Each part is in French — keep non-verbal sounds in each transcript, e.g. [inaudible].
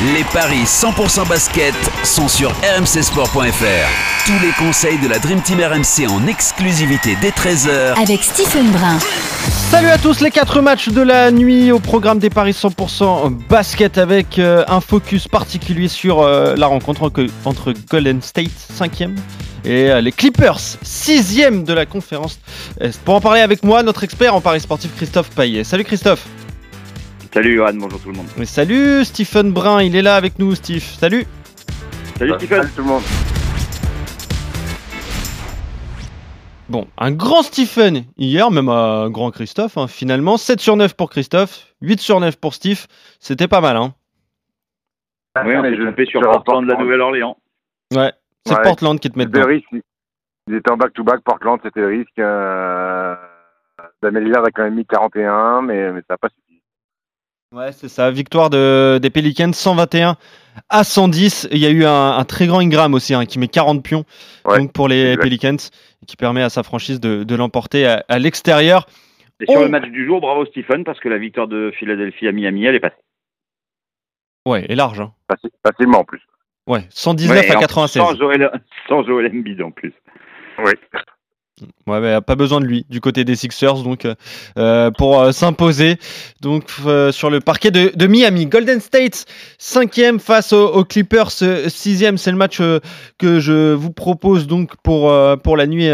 Les paris 100% basket sont sur rmcsport.fr. Tous les conseils de la Dream Team RMC en exclusivité dès 13h avec Stephen Brun. Salut à tous, les 4 matchs de la nuit au programme des paris 100% basket avec euh, un focus particulier sur euh, la rencontre entre, Golden State 5e et euh, les Clippers 6e de la conférence. Pour en parler avec moi, notre expert en paris sportif Christophe Paillet. Salut Christophe. Salut Johan, bonjour tout le monde. Salut Stephen Brun, il est là avec nous Steve. Salut. Salut Stephen. Salut tout le monde. Bon, un grand Stephen hier, même un grand Christophe, hein, finalement. 7 sur 9 pour Christophe, 8 sur 9 pour Steve. C'était pas mal, hein. Oui, on Mais s'est je- sur Portland de la Nouvelle-Orléans. Ouais, c'est Ouais. Portland qui te met dedans. le risque. Ils étaient en back-to-back. Portland, c'était le risque. Euh... Lillard a quand même mis 41, mais, mais ça n'a pas suffi. Ouais, c'est ça. Victoire de, des Pelicans 121 à 110. Il y a eu un, un très grand Ingram aussi hein, qui met 40 pions Ouais, donc pour les exact. Pelicans et qui permet à sa franchise de, de l'emporter à, à l'extérieur. Et sur Oh. le match du jour, bravo Stephen, parce que la victoire de Philadelphie à Miami, elle est passée. Ouais, et large. hein. Faci- Facilement en plus. Ouais, 119 Ouais, et à en- 96. Sans Joel, sans Joel Embiid en plus. Oui. Ouais, mais pas besoin de lui du côté des Sixers donc euh, euh, pour euh, s'imposer donc sur le parquet de, Miami. Golden State cinquième face aux, Clippers sixième. C'est le match que je vous propose donc pour pour la nuit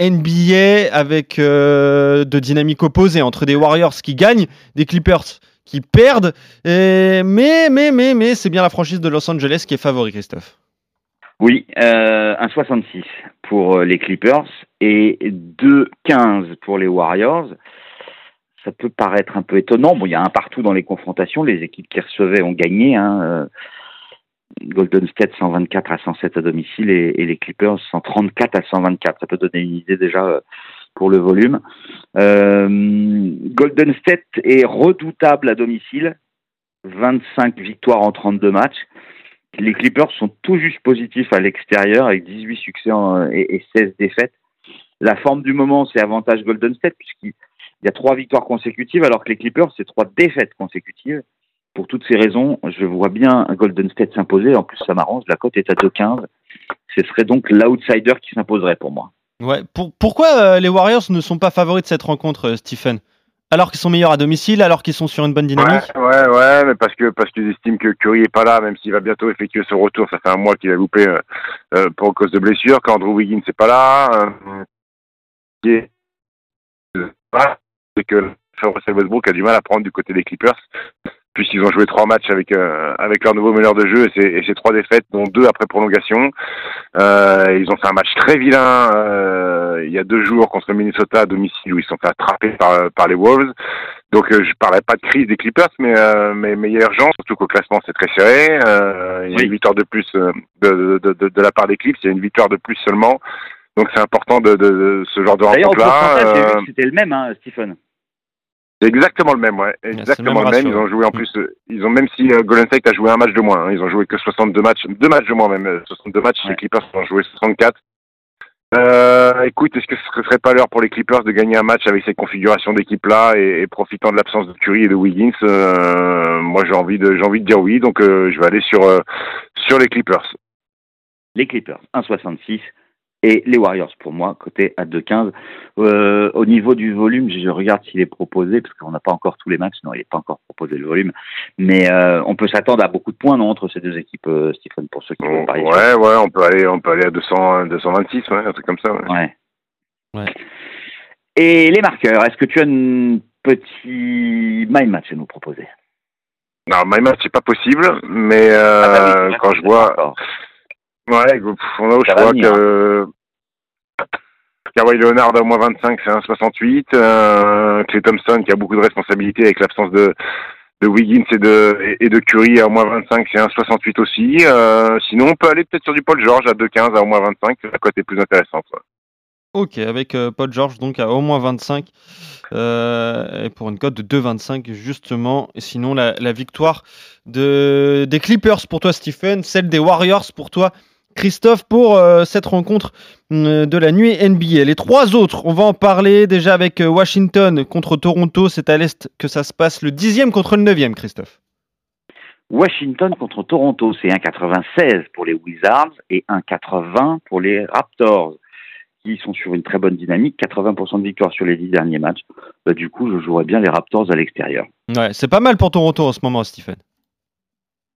NBA avec de dynamiques opposées entre des Warriors qui gagnent, des Clippers qui perdent. Mais mais mais mais c'est bien la franchise de Los Angeles qui est favori, Christophe. Oui, euh, un 66 pour euh, les Clippers et 2-15 pour les Warriors. Ça peut paraître un peu étonnant. Bon, il y a un partout dans les confrontations. Les équipes qui recevaient ont gagné. Hein. euh, Golden State 124 à 107 à domicile et, et les Clippers 134 à 124. Ça peut donner une idée déjà euh, pour le volume. Euh, Golden State est redoutable à domicile. 25 victoires en 32 matchs. Les Clippers sont tout juste positifs à l'extérieur avec 18 succès et, et 16 défaites. La forme du moment, c'est avantage Golden State puisqu'il y a trois victoires consécutives alors que les Clippers, c'est trois défaites consécutives. Pour toutes ces raisons, je vois bien Golden State s'imposer. En plus, ça m'arrange. La cote est à 2,15. Ce serait donc l'outsider qui s'imposerait pour moi. Pourquoi euh, les Warriors ne sont pas favoris de cette rencontre, euh, Stephen? Alors qu'ils sont meilleurs à domicile, alors qu'ils sont sur une bonne dynamique Ouais, ouais, ouais, mais parce que parce qu'ils estiment que Curry est pas là, même s'il va bientôt effectuer son retour. Ça fait un mois qu'il a loupé euh, euh, pour cause de blessure. Quand Andrew Wiggins n'est pas là, euh, et, euh, c'est que Russell Westbrook a du mal à prendre du côté des Clippers, puisqu'ils ont joué trois matchs avec euh, avec leur nouveau meneur de jeu et c'est et c'est trois défaites, dont deux après prolongation. Euh, ils ont fait un match très vilain euh, il y a deux jours contre Minnesota à domicile où ils sont fait attraper par par les Wolves. Donc euh, je parlais pas de crise des Clippers, mais euh, mais, mais il y a urgence, surtout qu'au classement c'est très serré. Euh, il y a Oui. une victoire de plus euh, de, de, de, de la part des Clips, il y a une victoire de plus seulement. Donc c'est important de, de, de ce genre de D'ailleurs, au pourcentage, j'ai vu rencontre-là. que c'était le même, hein, Stephen. C'est exactement le même, ouais. Exactement le même. ratio. Ils ont joué en plus, euh, ils ont même si euh, Golden State a joué un match de moins, hein, ils ont joué que 62 matchs, deux matchs de moins même, euh, 62 matchs. Ouais. Les Clippers ont joué 64. Euh, écoute, est-ce que ce serait pas l'heure pour les Clippers de gagner un match avec cette configuration d'équipe là et, et profitant de l'absence de Curry et de Wiggins euh, Moi, j'ai envie de, j'ai envie de dire oui, donc euh, je vais aller sur euh, sur les Clippers. les Clippers 1,66 et les Warriors pour moi côté à 2,15. Euh, au niveau du volume, je regarde s'il est proposé parce qu'on n'a pas encore tous les matchs. Non, il n'est pas encore proposé le volume, mais euh, on peut s'attendre à beaucoup de points non, entre ces deux équipes, euh, Stephen, pour ceux qui vont parier. Ouais, ouais, on peut aller, on peut aller à 200, 226, ouais, un truc comme ça. ouais. Ouais. Ouais. Et les marqueurs, est-ce que tu as un petit my match à nous proposer? Non, my match c'est pas possible, mais euh, Ah bah oui, quand je vois. Ouais, où Ça je vois venir, que Kawhi Leonard à moins 25, c'est 1,68. Euh, Clay Thompson qui a beaucoup de responsabilités avec l'absence de de Wiggins et de et, et de Curry à moins 25, c'est 1,68 aussi. Euh, sinon, on peut aller peut-être sur du Paul George à 2,15 à au moins 25, la cote est plus intéressante. ouais. Ok, avec euh, Paul George donc à au moins 25 euh, et pour une cote de 2,25 justement. Et sinon la, la victoire de, des Clippers pour toi Stephen, celle des Warriors pour toi Christophe, pour euh, cette rencontre euh, de la nuit NBA. Les trois autres, on va en parler déjà avec euh, Washington contre Toronto. C'est à l'Est que ça se passe, le dixième contre le neuvième, Christophe. Washington contre Toronto, c'est 1,96 pour les Wizards et 1,80 pour les Raptors, qui sont sur une très bonne dynamique, 80% de victoire sur les dix derniers matchs. Bah, du coup, je jouerais bien les Raptors à l'extérieur. Ouais, c'est pas mal pour Toronto en ce moment, Stephen.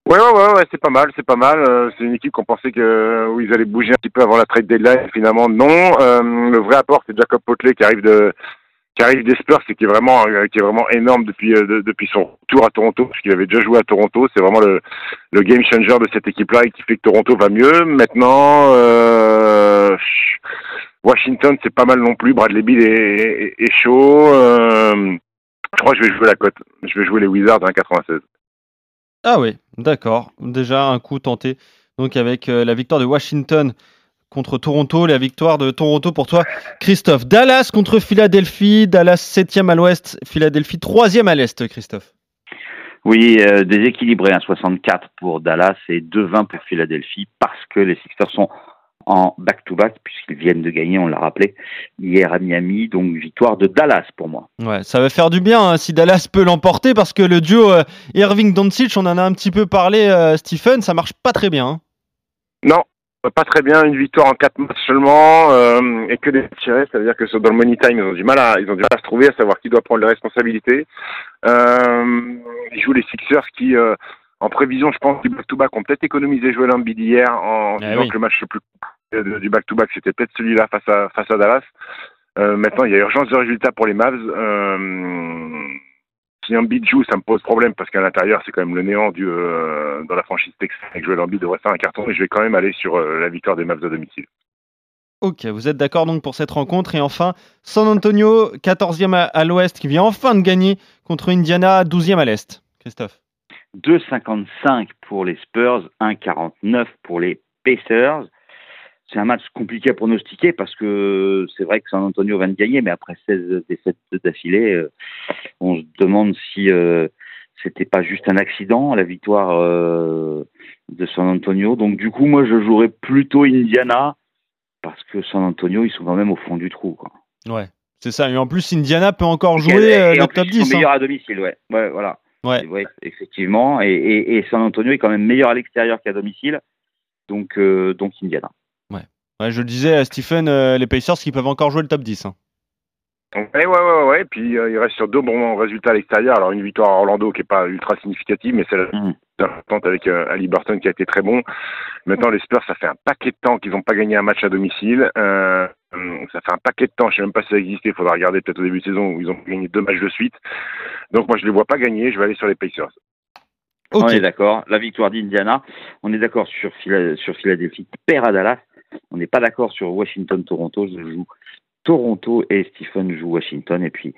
Ouais, ouais, ouais, ouais c'est pas mal, c'est pas mal. Euh, c'est une équipe qu'on pensait que où ils allaient bouger un petit peu avant la trade deadline. Finalement, non. Euh, le vrai apport, c'est Jacob Potley qui arrive de qui arrive des Spurs et qui est vraiment euh, qui est vraiment énorme depuis euh, de- depuis son retour à Toronto parce qu'il avait déjà joué à Toronto. C'est vraiment le le game changer de cette équipe-là et qui fait que Toronto va mieux. Maintenant, euh, Washington, c'est pas mal non plus. Bradley Beal est, est, est chaud. Euh, je crois que je vais jouer la cote. Je vais jouer les Wizards à 1,96. Ah oui, d'accord. Déjà un coup tenté. Donc avec euh, la victoire de Washington contre Toronto, la victoire de Toronto pour toi, Christophe. Dallas contre Philadelphie, Dallas 7e à l'ouest, Philadelphie 3e à l'est, Christophe. Oui, euh, déséquilibré, 1,64 pour Dallas et 2,20 pour Philadelphie parce que les Sixers sont en back-to-back puisqu'ils viennent de gagner, on l'a rappelé, hier à Miami. Donc victoire de Dallas pour moi. Ouais, ça va faire du bien hein, si Dallas peut l'emporter parce que le duo euh, Irving-Doncic, on en a un petit peu parlé, euh, Stephen, ça marche pas très bien. hein. Non, pas très bien. Une victoire en quatre matchs seulement euh, et que des tirés. Ça veut dire que sur- dans le money time, ils ont du mal à, ils ont du mal à se trouver, à savoir qui doit prendre les responsabilités. Euh, ils jouent les Sixers qui, euh, en prévision, je pense, du back-to-back, ont peut-être économisé Joel Embiid hier en Eh disant oui. que le match le plus du back-to-back, c'était peut-être celui-là face à face à Dallas. Euh, maintenant, il y a urgence de résultats pour les Mavs. Euh, si Embiid joue, ça me pose problème parce qu'à l'intérieur, c'est quand même le néant du, euh, dans la franchise texane. Et que Joel Embiid devrait faire un carton, mais je vais quand même aller sur euh, la victoire des Mavs à domicile. Ok, vous êtes d'accord donc pour cette rencontre. Et enfin, San Antonio, 14e à, à l'ouest, qui vient enfin de gagner contre Indiana, 12e à l'est. Christophe. 2,55 pour les Spurs, 1,49 pour les Pacers. C'est un match compliqué à pronostiquer parce que c'est vrai que San Antonio vient de gagner, mais après 16 défaites d'affilée, euh, on se demande si euh, c'était pas juste un accident, la victoire euh, de San Antonio. Donc du coup, moi, je jouerais plutôt Indiana parce que San Antonio, ils sont quand même au fond du trou. Quoi. Ouais, c'est ça. Et en plus, Indiana peut encore jouer et- le plus, top ils 10. sont hein. meilleurs à domicile, ouais. Ouais, voilà. Ouais. Ouais, effectivement. Et, et, et San Antonio est quand même meilleur à l'extérieur qu'à domicile. Donc, euh, donc Indiana. Ouais, je le disais à Stephen, euh, les Pacers qui peuvent encore jouer le top 10. hein. Ouais, ouais, ouais. Puis euh, il reste sur deux bons résultats à l'extérieur. Alors une victoire à Orlando qui est pas ultra significative, mais c'est la plus importante avec euh, Ali Burton qui a été très bon. Maintenant les Spurs, ça fait un paquet de temps qu'ils n'ont pas gagné un match à domicile. Euh, hum, ça fait un paquet de temps. Je sais même pas si ça existait. Il faudra regarder peut-être au début de saison où ils ont gagné deux matchs de suite. Donc moi je les vois pas gagner. Je vais aller sur les Pacers. Ok. On est d'accord. La victoire d'Indiana. On est d'accord sur, Phila- sur Philadelphie perd à Dallas. On n'est pas d'accord sur Washington-Toronto. Je joue Toronto et Stephen joue Washington. Et puis,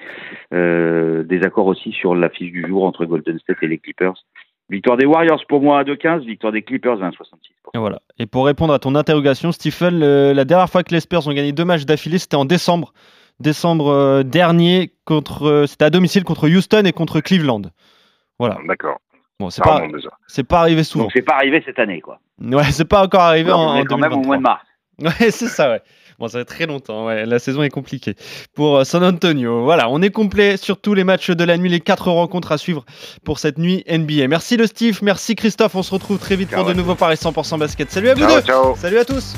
euh, désaccord aussi sur l'affiche du jour entre Golden State et les Clippers. Victoire des Warriors pour moi à 2,15. Victoire des Clippers à 1,66. Et voilà. Et pour répondre à ton interrogation, Stephen, le- la dernière fois que les Spurs ont gagné deux matchs d'affilée, c'était en décembre. Décembre euh, dernier, contre, euh, c'était à domicile contre Houston et contre Cleveland. Voilà. D'accord. Bon, c'est pas, c'est pas arrivé souvent. Donc, c'est pas arrivé cette année, quoi. Ouais, c'est pas encore arrivé Alors, en, on même au 2023. mois de mars. Ouais, [laughs] c'est ça, ouais. Bon, ça va très longtemps, ouais. La saison est compliquée pour euh, San Antonio. Voilà, on est complet sur tous les matchs de la nuit, les quatre rencontres à suivre pour cette nuit NBA. Merci le Steve, merci Christophe. On se retrouve très vite Ciao, pour de nouveaux paris 100% basket. Salut à vous Ciao, deux. ciao. Salut à tous.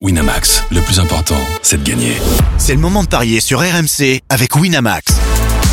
Winamax, le plus important, c'est de gagner. C'est le moment de parier sur RMC avec Winamax.